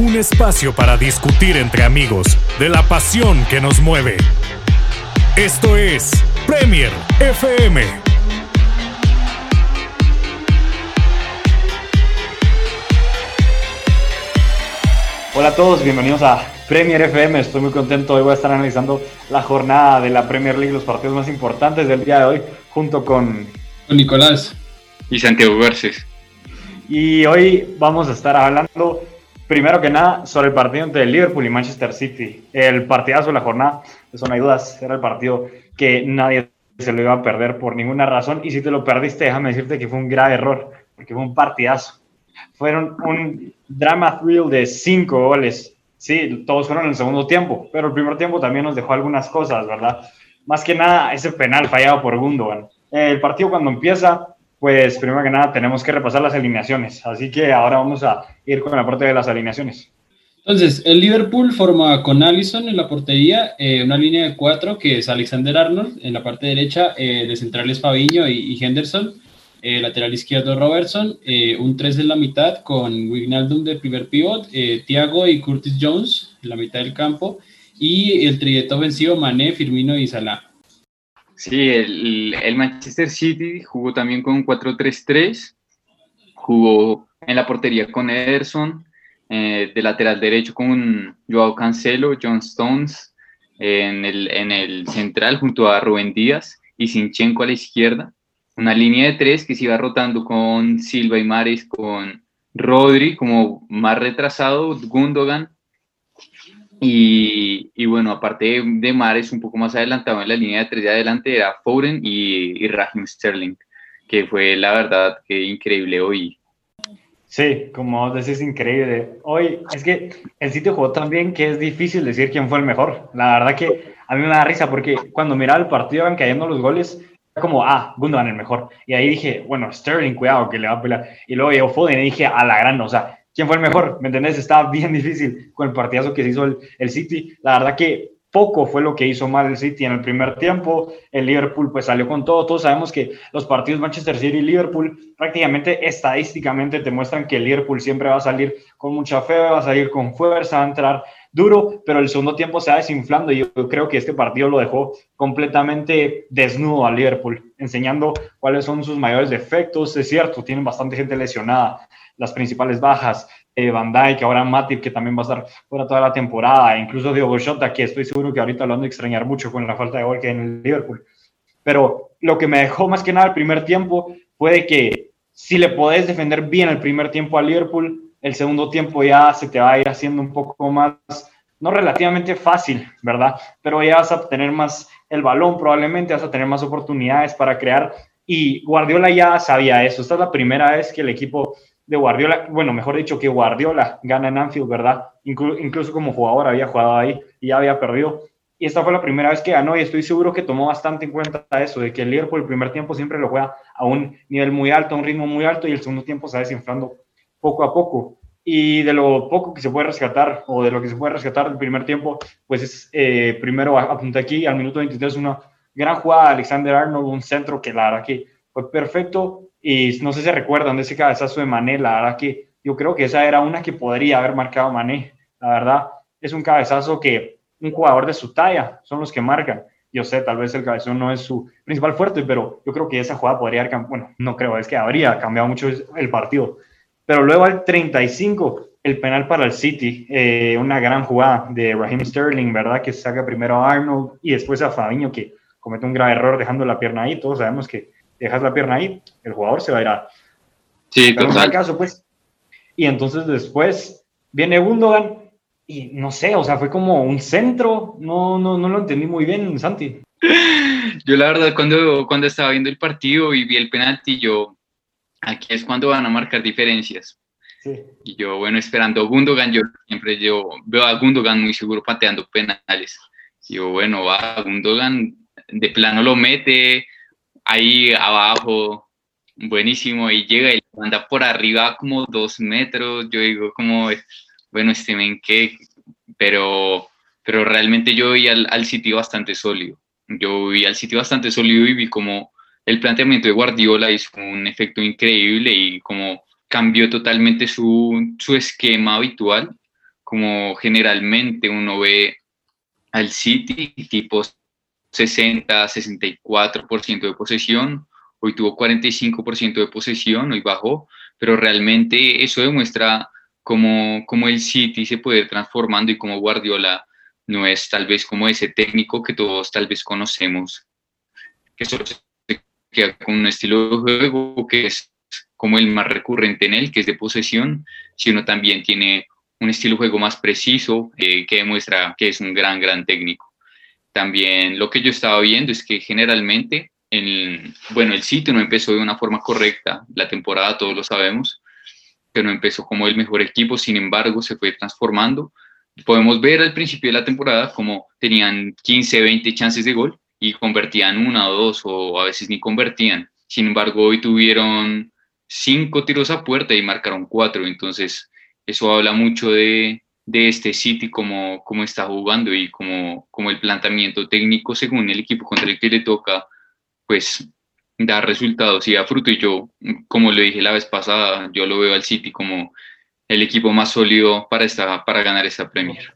Un espacio para discutir entre amigos de la pasión que nos mueve. Esto es Premier FM. Hola a todos, bienvenidos a Premier FM. Estoy muy contento. Hoy voy a estar analizando la jornada de la Premier League, los partidos más importantes del día de hoy, junto con, con Nicolás y Santiago Garces. Y hoy vamos a estar hablando, primero que nada, sobre el partido entre Liverpool y Manchester City. El partidazo de la jornada, eso no hay dudas, era el partido que nadie se lo iba a perder por ninguna razón. Y si te lo perdiste, déjame decirte que fue un grave error, porque fue un partidazo. Fueron un drama thrill de cinco goles. Sí, todos fueron en el segundo tiempo, pero el primer tiempo también nos dejó algunas cosas, ¿verdad? Más que nada, ese penal fallado por Gundogan. El partido cuando empieza, pues primero que nada tenemos que repasar las alineaciones. Así que ahora vamos a ir con la parte de las alineaciones. Entonces, el Liverpool forma con Allison en la portería eh, una línea de cuatro que es Alexander Arnold, en la parte derecha eh, de centrales Fabiño y, Henderson, eh, lateral izquierdo Robertson, un 3 en la mitad con Wignaldum de primer pivot, Thiago y Curtis Jones en la mitad del campo y el trillete ofensivo Mané, Firmino y Salah. Sí, el, el, Manchester City jugó también con 4-3-3, jugó en la portería con Ederson, eh, de lateral derecho con Joao Cancelo, John Stones, en, el, en el central junto a Rubén Díaz y Sinchenko a la izquierda. Una línea de tres que se iba rotando con Silva y Mares, con Rodri como más retrasado, Gundogan y, bueno, aparte de, Mares, un poco más adelantado en la línea de tres de adelante era Foden y, y Sterling, que fue la verdad que increíble hoy. Sí, como vos decís, increíble. Hoy es que el sitio jugó tan bien que es difícil decir quién fue el mejor. La verdad que a mí me da risa porque cuando miraba el partido iban cayendo los goles, como, ah, Gundogan el mejor. Y ahí dije, bueno, Sterling, cuidado que le va a pelear. Y luego llegó Foden y dije, a la gran, o sea, quién fue el mejor, ¿me entendés? Estaba bien difícil con el partidazo que se hizo el, City. La verdad que poco fue lo que hizo mal el City en el primer tiempo. El Liverpool pues salió con todo. Todos sabemos que los partidos Manchester City y Liverpool prácticamente estadísticamente te muestran que el Liverpool siempre va a salir con mucha fe, va a salir con fuerza, va a entrar duro, pero el segundo tiempo se va desinflando y yo creo que este partido lo dejó completamente desnudo al Liverpool, enseñando cuáles son sus mayores defectos. Es cierto, tienen bastante gente lesionada, las principales bajas, eh, Van Dijk, ahora Matip, que también va a estar fuera toda la temporada, incluso Diogo Jota, que estoy seguro que ahorita lo han de extrañar mucho con la falta de gol que hay en el Liverpool. Pero lo que me dejó más que nada el primer tiempo fue de que si le podés defender bien el primer tiempo al Liverpool, el segundo tiempo ya se te va a ir haciendo un poco más, no relativamente fácil, ¿verdad? Pero ya vas a tener más el balón, probablemente vas a tener más oportunidades para crear. Y Guardiola ya sabía eso. Esta es la primera vez que el equipo de Guardiola, bueno, mejor dicho, que Guardiola gana en Anfield, ¿verdad? incluso como jugador había jugado ahí y ya había perdido. Y esta fue la primera vez que ganó y estoy seguro que tomó bastante en cuenta eso, de que el Liverpool el primer tiempo siempre lo juega a un nivel muy alto, a un ritmo muy alto y el segundo tiempo se desinflando poco a poco. Y de lo poco que se puede rescatar o de lo que se puede rescatar del primer tiempo, pues es eh, primero apunta aquí al minuto 23 una gran jugada de Alexander Arnold, un centro que la verdad que fue perfecto y no sé si recuerdan de ese cabezazo de Mané, la verdad que yo creo que esa era una que podría haber marcado Mané. La verdad, es un cabezazo que un jugador de su talla son los que marcan. Yo sé, tal vez el cabezón no es su principal fuerte, pero yo creo que esa jugada podría haber, bueno, no creo, es que habría cambiado mucho el partido. Pero luego al 35, el penal para el City, eh, una gran jugada de Raheem Sterling, ¿verdad? Que saca primero a Arnold y después a Fabinho, que comete un grave error dejando la pierna ahí. Todos sabemos que dejas la pierna ahí, el jugador se va a ir a... Sí, total. Caso, pues. Y entonces después viene Gundogan y no sé, o sea, fue como un centro, no, no, no lo entendí muy bien, Santi. Yo la verdad cuando, cuando estaba viendo el partido y vi el penalti, yo, aquí es cuando van a marcar diferencias. Sí. Y yo, bueno, esperando a Gundogan, yo siempre yo veo a Gundogan muy seguro pateando penales. Y yo, bueno, va, Gundogan de plano lo mete, ahí abajo, buenísimo, y llega y anda por arriba como dos metros, yo digo como, bueno, este men que, pero, pero realmente yo vi al, al sitio bastante sólido, yo vi al sitio bastante sólido y vi como el planteamiento de Guardiola hizo un efecto increíble y como cambió totalmente su, su esquema habitual, como generalmente uno ve al City, tipo 60, 64% de posesión, hoy tuvo 45% de posesión, hoy bajó, pero realmente eso demuestra cómo, cómo el City se puede ir transformando y cómo Guardiola no es tal vez como ese técnico que todos tal vez conocemos, queda con un estilo de juego que es como el más recurrente en él, que es de posesión, sino también tiene un estilo de juego más preciso eh, que demuestra que es un gran, gran técnico. También lo que yo estaba viendo es que generalmente, el, bueno, el sitio no empezó de una forma correcta, la temporada todos lo sabemos, pero no empezó como el mejor equipo, sin embargo se fue transformando. Podemos ver al principio de la temporada como tenían 15, 20 chances de gol y convertían una o dos o a veces ni convertían. Sin embargo, hoy tuvieron cinco tiros a puerta y marcaron cuatro, entonces eso habla mucho de, de este City, cómo, cómo está jugando y cómo, cómo, el planteamiento técnico según el equipo contra el que le toca, pues da resultados y da fruto. Y yo, como le dije la vez pasada, yo lo veo al City como el equipo más sólido para, esta, para ganar esta Premier.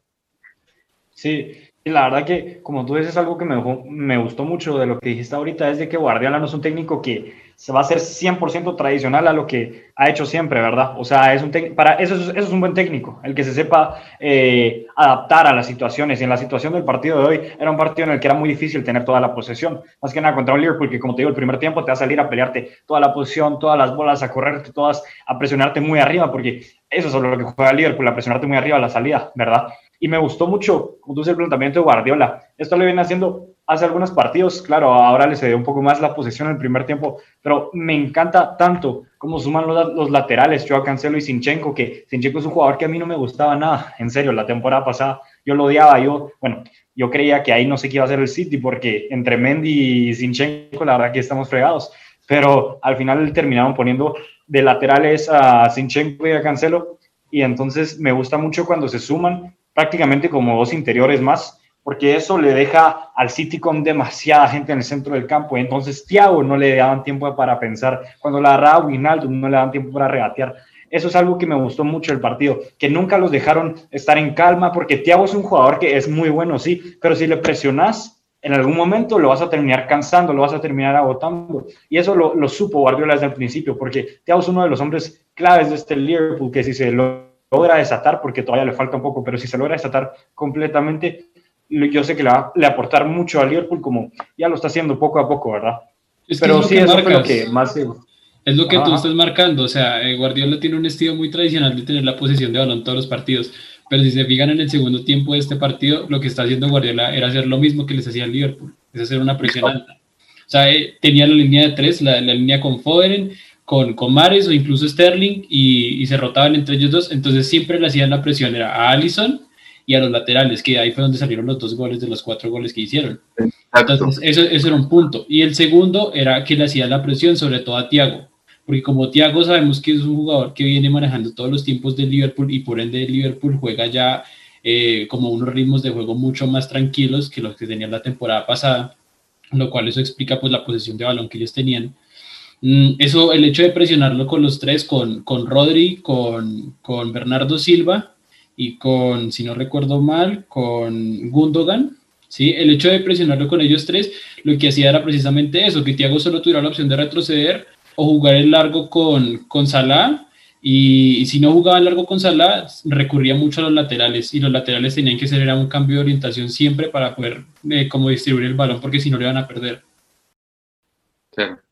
Sí, la verdad que, como tú dices, algo que me, me gustó mucho de lo que dijiste ahorita es de que Guardiola no es un técnico que se va a hacer 100% tradicional a lo que ha hecho siempre, ¿verdad? O sea, es un para eso es, eso es un buen técnico, el que se sepa eh, adaptar a las situaciones. Y en la situación del partido de hoy, era un partido en el que era muy difícil tener toda la posesión. Más que nada contra un Liverpool, que como te digo, el primer tiempo te va a salir a pelearte toda la posición, todas las bolas, a correrte todas, a presionarte muy arriba, porque eso es lo que juega Liverpool, a presionarte muy arriba a la salida, ¿verdad? Y me gustó mucho, dices, el planteamiento de Guardiola. Esto lo viene haciendo hace algunos partidos, claro, ahora le cedió un poco más la posición en el primer tiempo, pero me encanta tanto cómo suman los, los laterales, Joao Cancelo y Sinchenko, que Sinchenko es un jugador que a mí no me gustaba nada, en serio, la temporada pasada yo lo odiaba, yo, bueno, yo creía que ahí no sé qué iba a hacer el City, porque entre Mendy y Sinchenko, la verdad que estamos fregados, pero al final terminaron poniendo de laterales a Sinchenko y a Cancelo, y entonces me gusta mucho cuando se suman prácticamente como dos interiores más, porque eso le deja al City con demasiada gente en el centro del campo. Entonces, Thiago no le daban tiempo para pensar. Cuando la agarraba Winaldo, no le daban tiempo para regatear. Eso es algo que me gustó mucho el partido, que nunca los dejaron estar en calma, porque Thiago es un jugador que es muy bueno, sí, pero si le presionas, en algún momento lo vas a terminar cansando, lo vas a terminar agotando. Y eso lo, lo supo Guardiola desde el principio, porque Thiago es uno de los hombres claves de este Liverpool, que si se logra desatar, porque todavía le falta un poco, pero si se logra desatar completamente, yo sé que le va a aportar mucho a Liverpool, como ya lo está haciendo poco a poco, ¿verdad? Pero sí, eso es lo que más... Es lo que tú estás marcando, o sea, eh, Guardiola tiene un estilo muy tradicional de tener la posesión de balón todos los partidos, pero si se fijan en el segundo tiempo de este partido, lo que está haciendo Guardiola era hacer lo mismo que les hacía el Liverpool, es hacer una presión alta. O sea, eh, tenía la línea de tres, la, línea con Foden, con, con Mares o incluso Sterling, y, y, se rotaban entre ellos dos, entonces siempre le hacían la presión, era a Allison y a los laterales, que ahí fue donde salieron los dos goles de los cuatro goles que hicieron. Entonces, eso, eso era un punto. Y el segundo era que le hacía la presión, sobre todo a Tiago, porque como Tiago sabemos que es un jugador que viene manejando todos los tiempos del Liverpool y por ende Liverpool juega ya eh, como unos ritmos de juego mucho más tranquilos que los que tenían la temporada pasada, lo cual eso explica pues la posesión de balón que ellos tenían. Mm, eso, el hecho de presionarlo con los tres, con, con Rodri, con, con Bernardo Silva y con, si no recuerdo mal, con Gundogan, ¿sí? El hecho de presionarlo con ellos tres, lo que hacía era precisamente eso, que Thiago solo tuviera la opción de retroceder o jugar el largo con, con Salah, y, si no jugaba largo con Salah, recurría mucho a los laterales, y los laterales tenían que hacer un cambio de orientación siempre para poder eh, como distribuir el balón, porque si no le van a perder. Claro.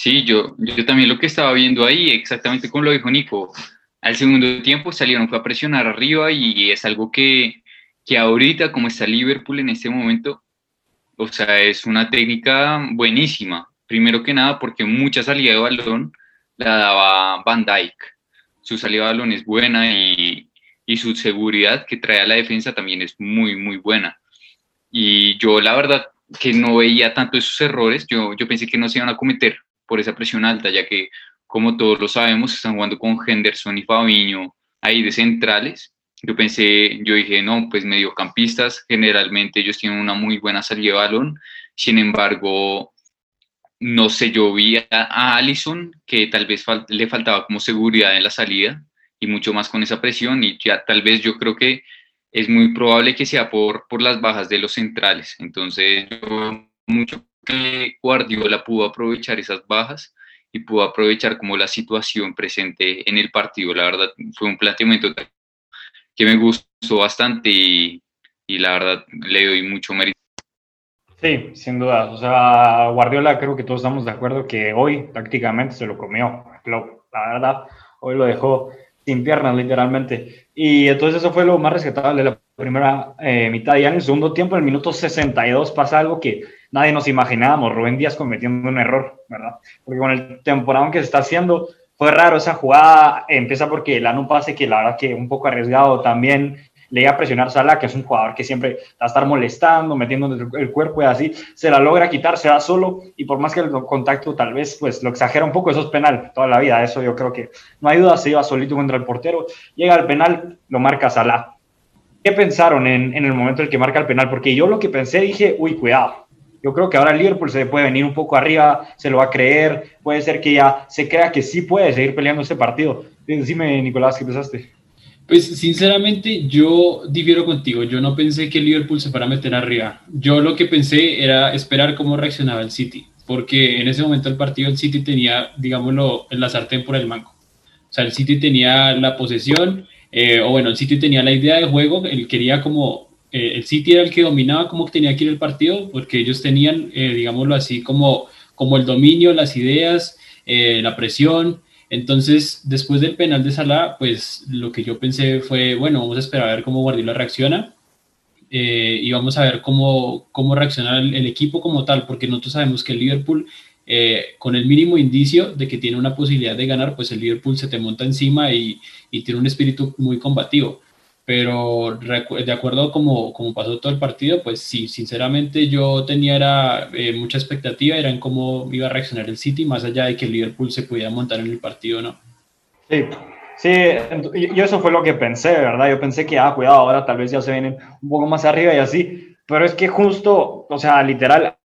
Sí, yo, yo también lo que estaba viendo ahí, exactamente como lo dijo Nico, al segundo tiempo salieron a presionar arriba y es algo que, que ahorita, como está Liverpool en este momento, o sea, es una técnica buenísima. Primero que nada, porque mucha salida de balón la daba Van Dyke. Su salida de balón es buena y, y su seguridad que trae a la defensa también es muy, muy buena. Y yo, la verdad, que no veía tanto esos errores. Yo, yo pensé que no se iban a cometer por esa presión alta, ya que como todos lo sabemos, están jugando con Henderson y Fabiño ahí de centrales. Yo pensé, yo dije, no, pues mediocampistas, generalmente ellos tienen una muy buena salida de balón. Sin embargo, no sé, yo vi a, Allison que tal vez le faltaba como seguridad en la salida y mucho más con esa presión y ya tal vez yo creo que es muy probable que sea por, por las bajas de los centrales. Entonces, yo mucho Guardiola pudo aprovechar esas bajas y pudo aprovechar como la situación presente en el partido. La verdad, fue un planteamiento que me gustó bastante y, y la verdad le doy mucho mérito. Sí, sin duda. O sea, Guardiola creo que todos estamos de acuerdo que hoy prácticamente se lo comió. La verdad, hoy lo dejó sin piernas literalmente. Y entonces eso fue lo más rescatable de la primera eh, mitad. Y en el segundo tiempo, en el minuto 62, pasa algo que nadie nos imaginábamos. Rubén Díaz cometiendo un error, ¿verdad? Porque con el temporada que se está haciendo, fue raro esa jugada. Empieza porque la no pase que la verdad que un poco arriesgado también le iba a presionar Salah, que es un jugador que siempre va a estar molestando, metiendo el cuerpo y así, se la logra quitar, se va solo y por más que el contacto tal vez pues lo exagera un poco, eso es penal toda la vida, eso yo creo que no hay duda, se iba solito contra el portero, llega al penal, lo marca Salah. ¿Qué pensaron en, en el momento en el que marca el penal? Porque yo lo que pensé dije, uy, cuidado, yo creo que ahora Liverpool se puede venir un poco arriba, se lo va a creer, puede ser que ya se crea que sí puede seguir peleando este partido. Dime, Nicolás, ¿qué pensaste? Pues sinceramente yo difiero contigo, yo no pensé que Liverpool se fuera a meter arriba. Yo lo que pensé era esperar cómo reaccionaba el City, porque en ese momento el partido el City tenía, digámoslo, la sartén por el mango. O sea, el City tenía la posesión, eh, o bueno, el City tenía la idea de juego, él quería como, eh, el City era el que dominaba cómo tenía que ir el partido, porque ellos tenían, eh, digámoslo así, como, como el dominio, las ideas, la presión, entonces, después del penal de Salah, pues lo que yo pensé fue, bueno, vamos a esperar a ver cómo Guardiola reacciona eh, y vamos a ver cómo, cómo reacciona el, equipo como tal, porque nosotros sabemos que el Liverpool, eh, con el mínimo indicio de que tiene una posibilidad de ganar, pues el Liverpool se te monta encima y tiene un espíritu muy combativo pero de acuerdo a cómo, pasó todo el partido, pues sí, sinceramente yo tenía era, eh, mucha expectativa, era en cómo iba a reaccionar el City, más allá de que el Liverpool se pudiera montar en el partido, ¿no? Sí, sí, yo eso fue lo que pensé, ¿verdad? Yo pensé que, ah, cuidado, ahora tal vez ya se vienen un poco más arriba y así, pero es que justo, o sea, literal,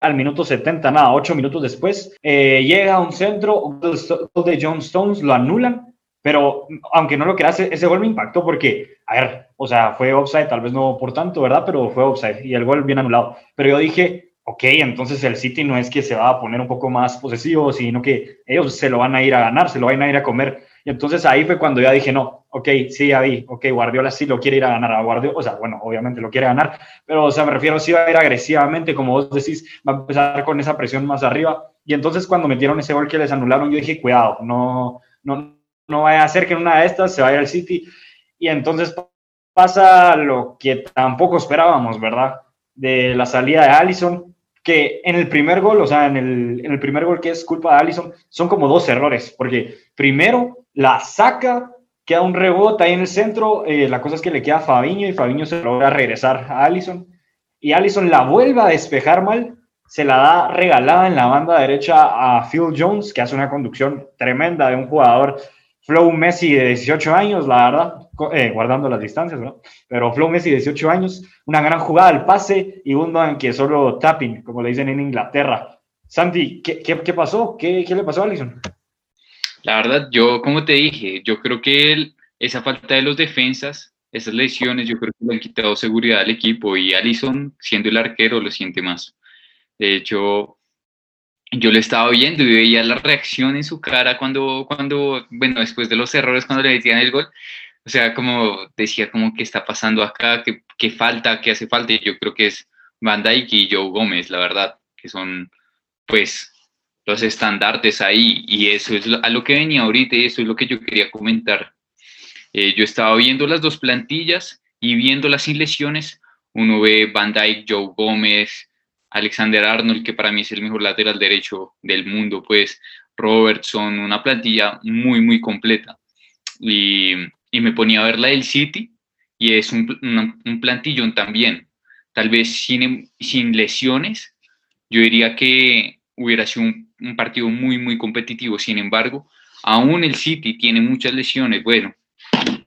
al minuto 70, nada, ocho minutos después, eh, llega un centro de John Stones, lo anulan pero aunque no lo creas, ese gol me impactó porque, a ver, o sea, fue offside, tal vez no por tanto, ¿verdad? Pero fue offside y el gol bien anulado. Pero yo dije, ok, entonces el City no es que se va a poner un poco más posesivo, sino que ellos se lo van a ir a ganar, se lo van a ir a comer. Y entonces ahí fue cuando ya dije, no, ok, sí, ahí, ok, Guardiola sí lo quiere ir a ganar a Guardiola, o sea, bueno, obviamente lo quiere ganar, pero, o sea, me refiero, sí va a ir agresivamente, como vos decís, va a empezar con esa presión más arriba. Y entonces cuando metieron ese gol que les anularon, yo dije, cuidado, no, no, no vaya a ser que en una de estas se vaya al City. Y entonces pasa lo que tampoco esperábamos, ¿verdad? De la salida de Allison, que en el primer gol, o sea, en el, en el primer gol que es culpa de Allison, son como dos errores, porque primero la saca, queda un rebote ahí en el centro, eh, la cosa es que le queda a Fabiño y Fabiño se logra regresar a Allison, y Allison la vuelve a despejar mal, se la da regalada en la banda derecha a Phil Jones, que hace una conducción tremenda de un jugador Flow Messi de 18 años, la verdad, eh, guardando las distancias, ¿no? Pero Flow Messi de 18 años, una gran jugada al pase y uno en que solo tapping, como le dicen en Inglaterra. Santi, ¿qué, pasó? ¿Qué, ¿Qué, le pasó a Allison? La verdad, yo, como te dije, yo creo que esa falta de los defensas, esas lesiones, yo creo que le han quitado seguridad al equipo y Allison, siendo el arquero, lo siente más. De hecho, yo lo estaba viendo y veía la reacción en su cara cuando, cuando, bueno, después de los errores, cuando le metían el gol, o sea, como decía, como, ¿qué está pasando acá? ¿Qué, qué falta? ¿Qué hace falta? Y yo creo que es Van Dijk y Joe Gómez, la verdad, que son, pues, los estandartes ahí. Y eso es a lo que venía ahorita y eso es lo que yo quería comentar. Eh, yo estaba viendo las dos plantillas y viendo las sin lesiones. Uno ve Van Dijk, Joe Gómez, Alexander Arnold, que para mí es el mejor lateral derecho del mundo, pues Robertson, una plantilla muy, muy completa. Y, me ponía a ver la del City y es un, plantillón también. Tal vez sin, sin lesiones, yo diría que hubiera sido un, partido muy, muy competitivo. Sin embargo, aún el City tiene muchas lesiones. Bueno,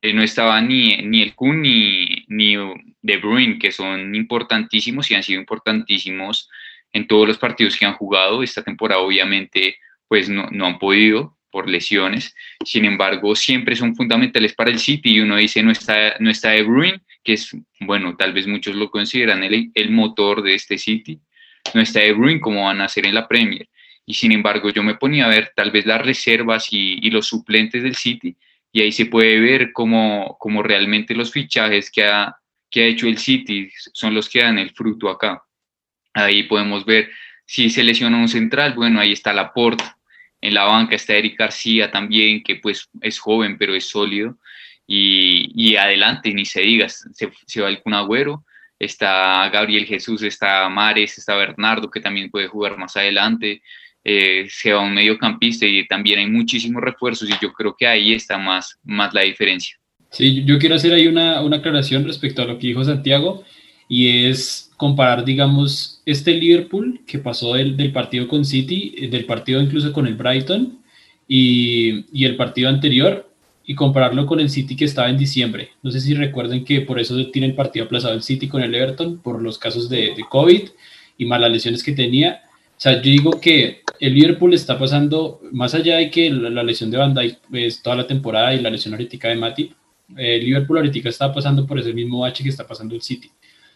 eh, no estaba ni, ni el Kun ni, ni De Bruyne, que son importantísimos y han sido importantísimos en todos los partidos que han jugado. Esta temporada obviamente pues no, no han podido por lesiones. Sin embargo, siempre son fundamentales para el City y uno dice no está, no está De Bruyne, que es, bueno, tal vez muchos lo consideran el, el motor de este City. No está De Bruyne como van a hacer en la Premier. Y sin embargo, yo me ponía a ver tal vez las reservas y, y los suplentes del City y ahí se puede ver cómo, cómo realmente los fichajes que ha, que ha hecho el City son los que dan el fruto acá. Ahí podemos ver si se lesiona un central, bueno, ahí está Laporte, en la banca está Eric García también, que pues es joven pero es sólido. Y, y adelante, ni se diga, se, se va el Cunagüero, está Gabriel Jesús, está Mares, está Bernardo, que también puede jugar más adelante, eh, se va un mediocampista y también hay muchísimos refuerzos y yo creo que ahí está más, más la diferencia. Sí, yo quiero hacer ahí una, una aclaración respecto a lo que dijo Santiago y es comparar, digamos, este Liverpool que pasó del, del partido con City, eh, del partido incluso con el Brighton y, y, el partido anterior y compararlo con el City que estaba en diciembre. No sé si recuerden que por eso tiene el partido aplazado el City con el Everton por los casos de, de COVID y malas lesiones que tenía o sea, yo digo que el Liverpool está pasando, más allá de que la, lesión de Van Dijk es toda la temporada y la lesión ahorita de Matip, el Liverpool ahorita está pasando por ese mismo bache que está pasando el City.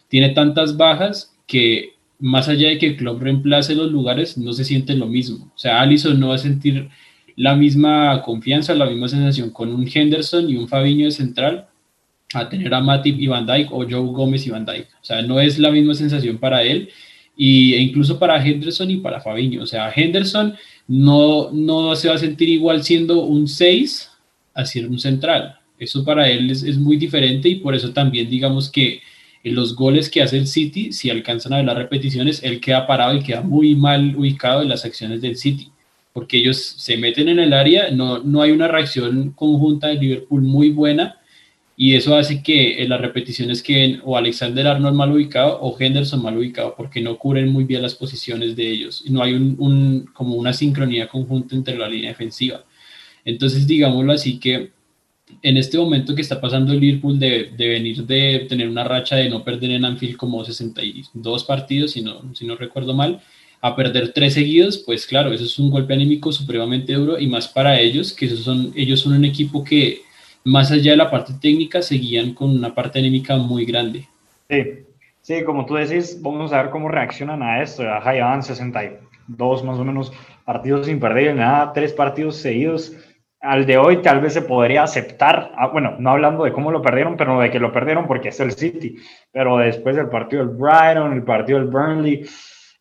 Tiene tantas bajas que más allá de que el club reemplace los lugares, no se siente lo mismo. O sea, Alisson no va a sentir la misma confianza, la misma sensación con un Henderson y un Fabiño de central a tener a Matip y Van Dijk o Joe Gómez y Van Dijk. O sea, no es la misma sensación para él y, e incluso para Henderson y para Fabiño. O sea, Henderson no, no se va a sentir igual siendo un 6 a ser un central. Eso para él es, muy diferente y por eso también digamos que en los goles que hace el City, si alcanzan a ver las repeticiones, él queda parado y queda muy mal ubicado en las acciones del City, porque ellos se meten en el área, no, no hay una reacción conjunta de Liverpool muy buena y eso hace que en las repeticiones queden o Alexander Arnold mal ubicado o Henderson mal ubicado porque no cubren muy bien las posiciones de ellos y no hay un, como una sincronía conjunta entre la línea defensiva. Entonces, digámoslo así que en este momento que está pasando el Liverpool de, de, venir de tener una racha de no perder en Anfield como 62 partidos, si no, si no recuerdo mal, a perder tres seguidos, pues claro, eso es un golpe anímico supremamente duro y más para ellos, que son, ellos son un equipo que más allá de la parte técnica, seguían con una parte anímica muy grande. Sí, sí, como tú decís, vamos a ver cómo reaccionan a esto. Ya llevan 62 más o menos partidos sin perder, nada, tres partidos seguidos. Al de hoy tal vez se podría aceptar, ah, bueno, no hablando de cómo lo perdieron, pero de que lo perdieron porque es el City, pero después del partido del Brighton, el partido del Burnley,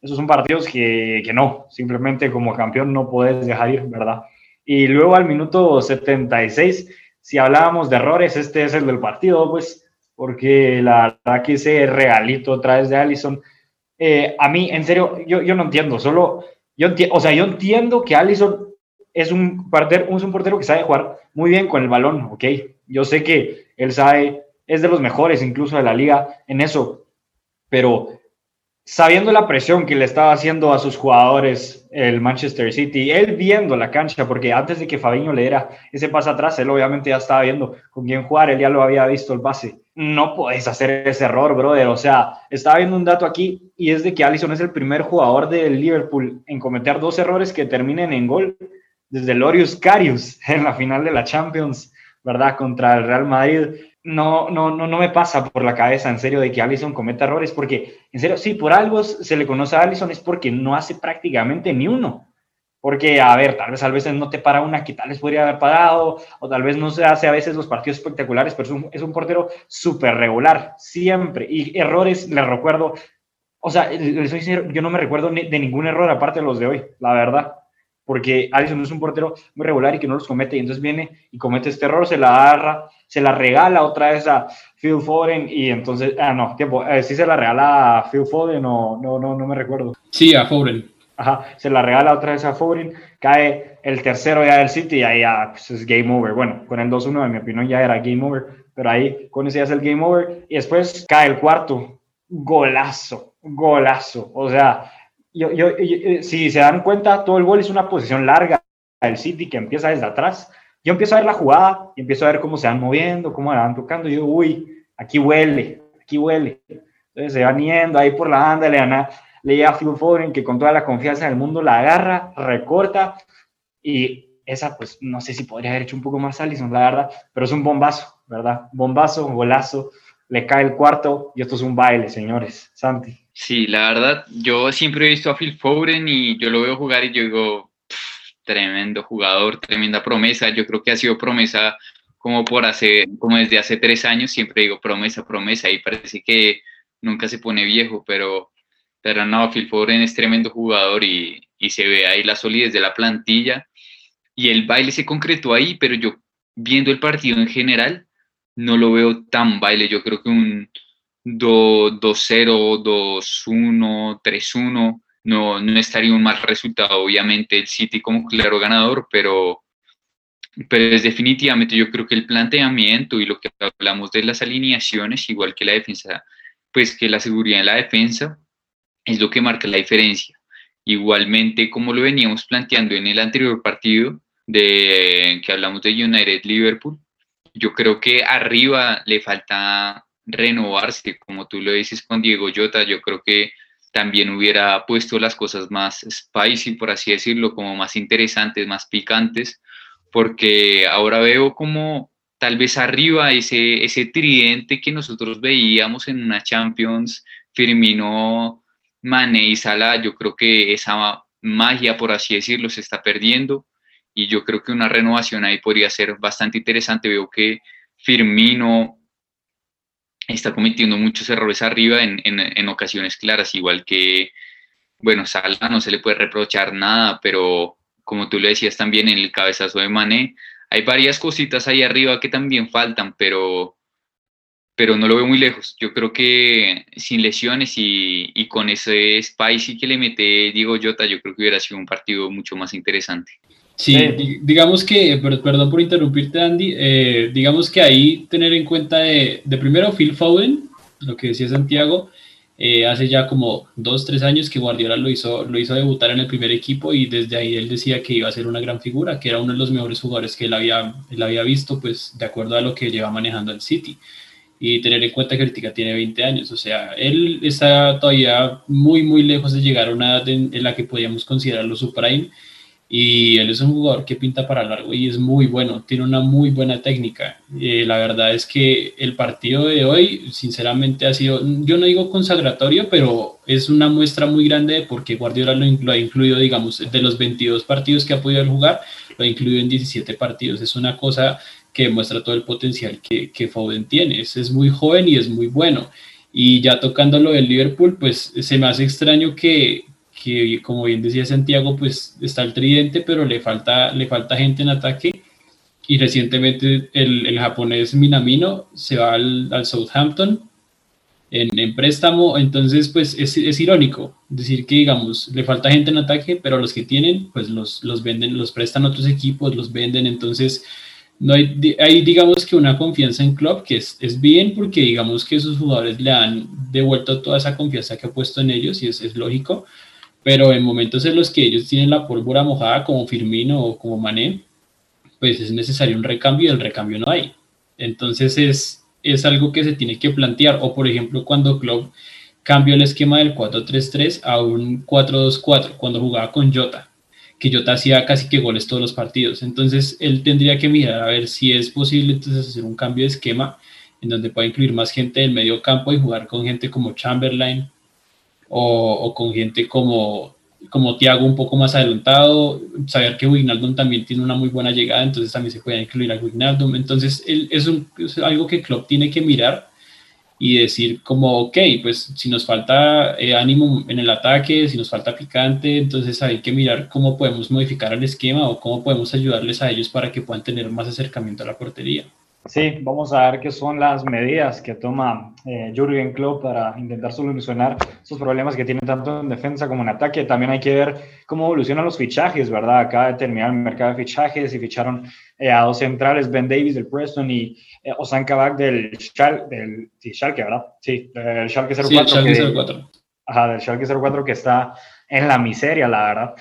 esos son partidos que, que no, simplemente como campeón no puedes dejar ir, ¿verdad? Y luego al minuto 76 si hablábamos de errores, este es el del partido, pues, porque la verdad que ese regalito otra vez de Allison, eh, a mí, en serio, yo, yo no entiendo, solo, yo entiendo, o sea, yo entiendo que Allison es un, portero, es un portero que sabe jugar muy bien con el balón, ok, yo sé que él sabe, es de los mejores incluso de la liga en eso, pero sabiendo la presión que le estaba haciendo a sus jugadores el Manchester City, él viendo la cancha, porque antes de que Fabiño le diera ese pase atrás, él obviamente ya estaba viendo con quién jugar, él ya lo había visto el pase. No puedes hacer ese error, brother. O sea, estaba viendo un dato aquí y es de que Allison es el primer jugador del Liverpool en cometer dos errores que terminen en gol desde Lorius Carius en la final de la Champions, ¿verdad? Contra el Real Madrid no, no, no, no me pasa por la cabeza, en serio, de que Allison cometa errores, porque, en serio, sí, por algo se le conoce a Allison es porque no hace prácticamente ni uno. Porque, a ver, tal vez a veces no te para una que tal vez podría haber parado, o tal vez no se hace a veces los partidos espectaculares, pero es un, es un portero súper regular, siempre. Y errores, le recuerdo, o sea, les soy sincero, yo no me recuerdo de ningún error aparte de los de hoy, la verdad porque Alisson es un portero muy regular y que no los comete, y entonces viene y comete este error, se la agarra, se la regala otra vez a Phil Foden, y entonces, ah, no, tiempo, eh, sí se la regala a Phil Foden o no, no, no me recuerdo. Sí, a Foden. Ajá, se la regala otra vez a Foden, cae el tercero ya del City y ahí ya pues, es game over. Bueno, con el 2-1 en mi opinión ya era game over, pero ahí con ese ya es el game over y después cae el cuarto, golazo, golazo, o sea, yo, si se dan cuenta, todo el gol es una posición larga del City que empieza desde atrás. Yo empiezo a ver la jugada y empiezo a ver cómo se van moviendo, cómo la van tocando. Yo, uy, aquí huele, aquí huele. Entonces se van yendo ahí por la banda, le, dan le llega a Phil Foden que con toda la confianza del mundo la agarra, recorta y esa, pues no sé si podría haber hecho un poco más Allison, la verdad, pero es un bombazo, ¿verdad? Bombazo, golazo, le cae el cuarto y esto es un baile, señores. Santi. Sí, la verdad, yo siempre he visto a Phil Foden y yo lo veo jugar y yo digo, tremendo jugador, tremenda promesa. Yo creo que ha sido promesa como por hace, como desde hace tres años, siempre digo promesa, promesa, y parece que nunca se pone viejo, pero, pero no, Phil Foden es tremendo jugador y, y se ve ahí la solidez de la plantilla y el baile se concretó ahí, pero yo viendo el partido en general, no lo veo tan baile. Yo creo que un 2-0, 2-1, 3-1 no, no estaría un mal resultado. Obviamente el City como claro ganador, pero, pero es definitivamente yo creo que el planteamiento y lo que hablamos de las alineaciones, igual que la defensa, pues que la seguridad en la defensa es lo que marca la diferencia. Igualmente, como lo veníamos planteando en el anterior partido, de que hablamos de United Liverpool, yo creo que arriba le falta renovarse, como tú lo dices con Diego Jota, yo creo que también hubiera puesto las cosas más spicy, por así decirlo, como más interesantes, más picantes, porque ahora veo como tal vez arriba ese, ese tridente que nosotros veíamos en una Champions, Firmino, Mane y Salah, yo creo que esa magia, por así decirlo, se está perdiendo y yo creo que una renovación ahí podría ser bastante interesante. Veo que Firmino está cometiendo muchos errores arriba en, en, ocasiones claras, igual que, bueno, Sala no se le puede reprochar nada, pero como tú le decías también en el cabezazo de Mané, hay varias cositas ahí arriba que también faltan, pero, pero no lo veo muy lejos. Yo creo que sin lesiones y, y con ese spicy que le mete Diego Jota, yo creo que hubiera sido un partido mucho más interesante. Sí, digamos que, perdón por interrumpirte, Andy, eh, digamos que ahí tener en cuenta de, primero Phil Foden, lo que decía Santiago, eh, hace ya como dos, tres años que Guardiola lo hizo, lo hizo debutar en el primer equipo y desde ahí él decía que iba a ser una gran figura, que era uno de los mejores jugadores que él había, él había visto, pues de acuerdo a lo que lleva manejando el City. Y tener en cuenta que ahorita tiene 20 años, o sea, él está todavía muy, muy lejos de llegar a una edad en, en la que podíamos considerarlo su prime y él es un jugador que pinta para largo y es muy bueno, tiene una muy buena técnica. Eh, la verdad es que el partido de hoy, sinceramente, ha sido, yo no digo consagratorio, pero es una muestra muy grande de por qué Guardiola lo, ha incluido, digamos, de los 22 partidos que ha podido jugar, lo ha incluido en 17 partidos. Es una cosa que muestra todo el potencial que, que Foden tiene. Es, es muy joven y es muy bueno. Y ya tocando lo del Liverpool, pues se me hace extraño que, que como bien decía Santiago, pues está el tridente, pero le falta, le falta gente en ataque. Y recientemente el, el japonés Minamino se va al, al Southampton en, en, préstamo, entonces pues es, es, irónico decir que digamos le falta gente en ataque, pero los que tienen pues los, los venden, los prestan a otros equipos, los venden, entonces no hay, hay digamos que una confianza en club que es, es, bien porque digamos que esos jugadores le han devuelto toda esa confianza que ha puesto en ellos y es, es lógico, pero en momentos en los que ellos tienen la pólvora mojada, como Firmino o como Mané, pues es necesario un recambio y el recambio no hay. Entonces es, es algo que se tiene que plantear. O por ejemplo, cuando Klopp cambió el esquema del 4-3-3 a un 4-2-4, cuando jugaba con Jota, que Jota hacía casi que goles todos los partidos. Entonces él tendría que mirar a ver si es posible entonces hacer un cambio de esquema en donde pueda incluir más gente del medio campo y jugar con gente como Chamberlain, o, con gente como, como Thiago un poco más adelantado, saber que Wijnaldum también tiene una muy buena llegada, entonces también se puede incluir a Wijnaldum, entonces es, es algo que Klopp tiene que mirar y decir como, ok, pues si nos falta eh, ánimo en el ataque, si nos falta picante, entonces hay que mirar cómo podemos modificar el esquema o cómo podemos ayudarles a ellos para que puedan tener más acercamiento a la portería. Sí, vamos a ver qué son las medidas que toma eh, Jürgen Klopp para intentar solucionar esos problemas que tiene tanto en defensa como en ataque. También hay que ver cómo evolucionan los fichajes, ¿verdad? Acaba de terminar el mercado de fichajes y ficharon eh, a dos centrales, Ben Davis del Preston y eh, Osan Kabak del, Schalke, del sí, Schalke, ¿verdad? Sí, del Schalke 04. Sí, Schalke 04. ajá, del Schalke 04 que está en la miseria, la verdad.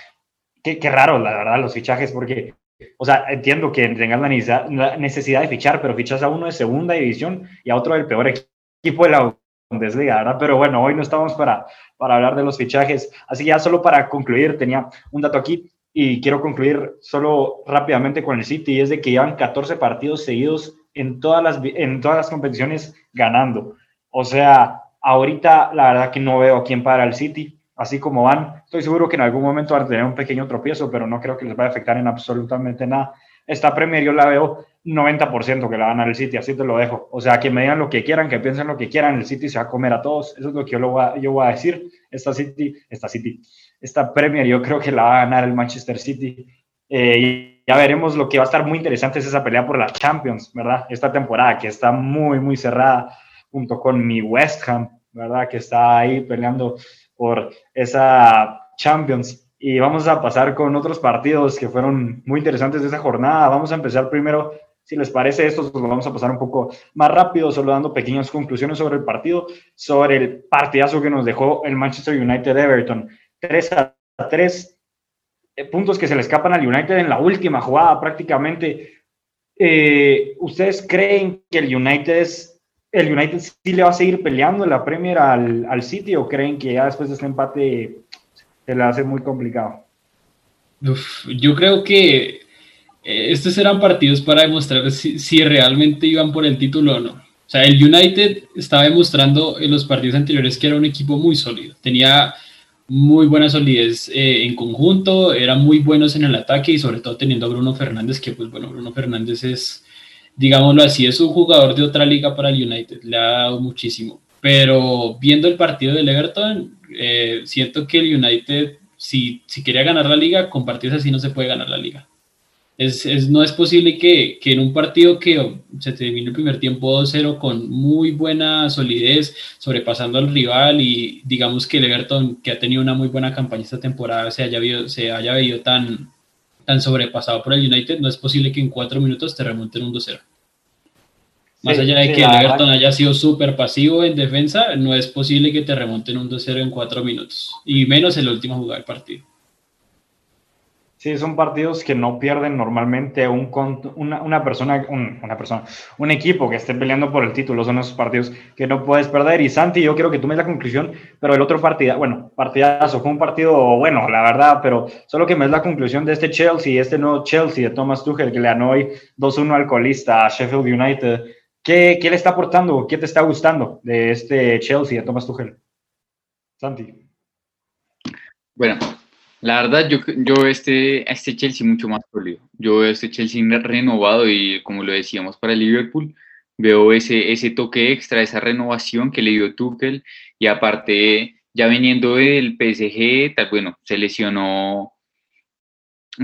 Qué, qué raro, la verdad, los fichajes, porque o sea, entiendo que tengas la necesidad de fichar, pero fichas a uno de segunda división y a otro del peor equipo de la Bundesliga, ¿verdad? Pero bueno, hoy no estamos para, para hablar de los fichajes. Así que ya solo para concluir, tenía un dato aquí. y quiero concluir solo rápidamente con el City, y es de que llevan 14 partidos seguidos en todas las, en todas las competiciones ganando. O sea, ahorita la verdad que no veo a quién para el City, así como van. Estoy seguro que en algún momento van a tener un pequeño tropiezo, pero no creo que les vaya a afectar en absolutamente nada. Esta Premier yo la veo 90% que la van el City, así te lo dejo. O sea, que me digan lo que quieran, que piensen lo que quieran, el City se va a comer a todos. Eso es lo que yo, lo voy, a, decir. Esta City, esta City, esta Premier yo creo que la va a ganar el Manchester City. Eh, ya veremos lo que va a estar muy interesante es esa pelea por la Champions, ¿verdad? Esta temporada que está muy, muy cerrada junto con mi West Ham, ¿verdad? Que está ahí peleando por esa Champions. Y vamos a pasar con otros partidos que fueron muy interesantes de esa jornada. Vamos a empezar primero, si les parece, estos los vamos a pasar un poco más rápido, solo dando pequeñas conclusiones sobre el partido, sobre el partidazo que nos dejó el Manchester United Everton. 3 a 3, eh, puntos que se le escapan al United en la última jugada prácticamente. Eh, ¿Ustedes creen que el United es, el United sí le va a seguir peleando la Premier al, al City o creen que ya después de este empate se le hace muy complicado. yo creo que eh, estos eran partidos para demostrar si, realmente iban por el título o no. O sea, el United estaba demostrando en los partidos anteriores que era un equipo muy sólido. Tenía muy buena solidez eh, en conjunto, eran muy buenos en el ataque y sobre todo teniendo a Bruno Fernández, que pues bueno, Bruno Fernández es, digámoslo así, es un jugador de otra liga para el United, le ha dado muchísimo. Pero viendo el partido del Everton, eh, siento que el United, si, si quería ganar la liga, con partidos así no se puede ganar la liga. Es, es, no es posible que, que, en un partido que se termine el primer tiempo 2-0 con muy buena solidez, sobrepasando al rival y digamos que el Everton, que ha tenido una muy buena campaña esta temporada, se haya, se haya tan, tan sobrepasado por el United, no es posible que en cuatro minutos te remonten un 2-0. Más allá de que el Everton haya sido súper pasivo en defensa, no es posible que te remonten un 2-0 en cuatro minutos, y menos en la última jugada del partido. Sí, son partidos que no pierden normalmente un, una, una, persona, un, una persona, un equipo que esté peleando por el título. Son esos partidos que no puedes perder. Y Santi, yo quiero que tú me la conclusión, pero el otro partido, bueno, partidazo, fue un partido bueno, la verdad, pero solo que me des la conclusión de este Chelsea, este nuevo Chelsea de Thomas Tuchel que le ganó hoy 2-1 al colista a Sheffield United ¿Qué, le está aportando? ¿Qué te está gustando de este Chelsea de Thomas Tuchel? Santi. Bueno, la verdad, yo, yo este, este Chelsea mucho más sólido. Yo veo este Chelsea renovado y como lo decíamos para el Liverpool, veo ese, ese toque extra, esa renovación que le dio Tuchel y aparte, ya viniendo del PSG, tal, bueno, se lesionó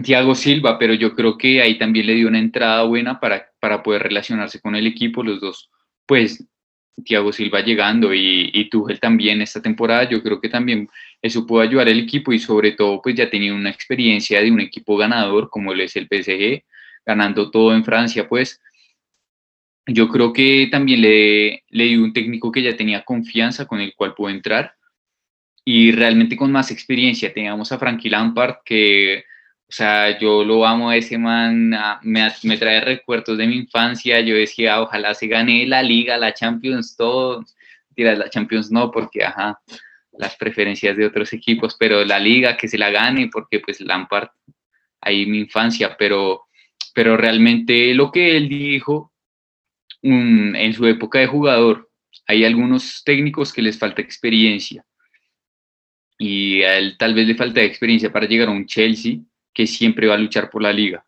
Thiago Silva, pero yo creo que ahí también le dio una entrada buena para, para poder relacionarse con el equipo, los dos, pues Thiago Silva llegando y, y Tuchel también esta temporada, yo creo que también eso pudo ayudar al equipo y sobre todo pues ya tenía una experiencia de un equipo ganador como es el PSG, ganando todo en Francia, pues yo creo que también le, le dio un técnico que ya tenía confianza con el cual pudo entrar y realmente con más experiencia. Teníamos a Frankie Lampard que o sea, yo lo amo a ese man, me, me, trae recuerdos de mi infancia. Yo decía, ojalá se gane la liga, la Champions, todo. Tira la Champions no, porque, ajá, las preferencias de otros equipos, pero la liga que se la gane, porque pues Lampard, ahí mi infancia, pero, pero realmente lo que él dijo um, en su época de jugador, hay algunos técnicos que les falta experiencia y a él tal vez le falta experiencia para llegar a un Chelsea que siempre va a luchar por la liga.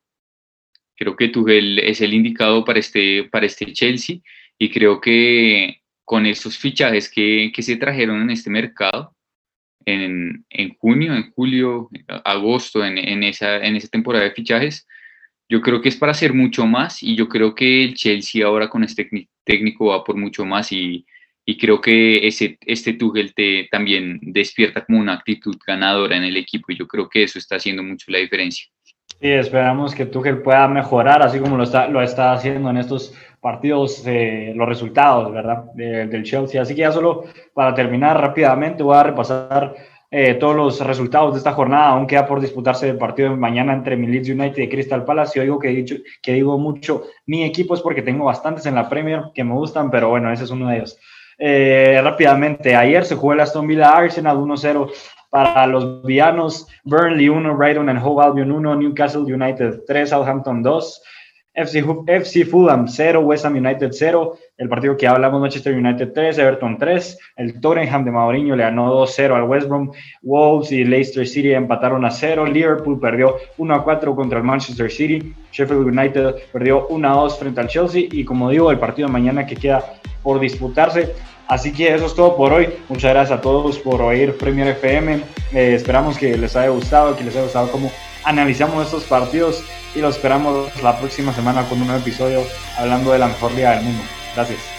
Creo que Tuchel es el indicado para este, para este Chelsea y creo que con esos fichajes que, que se trajeron en este mercado, en, en, junio, en julio, agosto, en, en, esa, en esa temporada de fichajes, yo creo que es para hacer mucho más y yo creo que el Chelsea ahora con este técnico va por mucho más y, y creo que ese, este Tuchel también despierta como una actitud ganadora en el equipo y yo creo que eso está haciendo mucho la diferencia. Sí, esperamos que Tuchel pueda mejorar, así como lo está, lo está haciendo en estos partidos, eh, los resultados, ¿verdad? del Chelsea. Así que ya solo para terminar rápidamente voy a repasar eh, todos los resultados de esta jornada. Aún queda por disputarse el partido de mañana entre mi Leeds United y Crystal Palace. Yo digo que, dicho, que digo mucho mi equipo es porque tengo bastantes en la Premier que me gustan, pero bueno, ese es uno de ellos. Eh, rápidamente, ayer se jugó el Aston Villa Arsenal 1-0 Para los villanos, Burnley 1, Brighton and Hove Albion 1, Newcastle United 3, Southampton 2, FC, FC Fulham 0, West Ham United 0, el partido que hablamos, Manchester United 3, Everton 3, el Tottenham de Mourinho le ganó 2-0 al West Brom, Wolves y Leicester City empataron a 0, Liverpool perdió 1-4 contra el Manchester City, Sheffield United perdió 1-2 frente al Chelsea. Y como digo, el partido de mañana que queda por disputarse. Así que eso es todo por hoy. Muchas gracias a todos por oír Premier FM. Eh, esperamos que les haya gustado, que les haya gustado cómo analizamos estos partidos y los esperamos la próxima semana con un nuevo episodio hablando de la mejor liga del mundo. Gracias.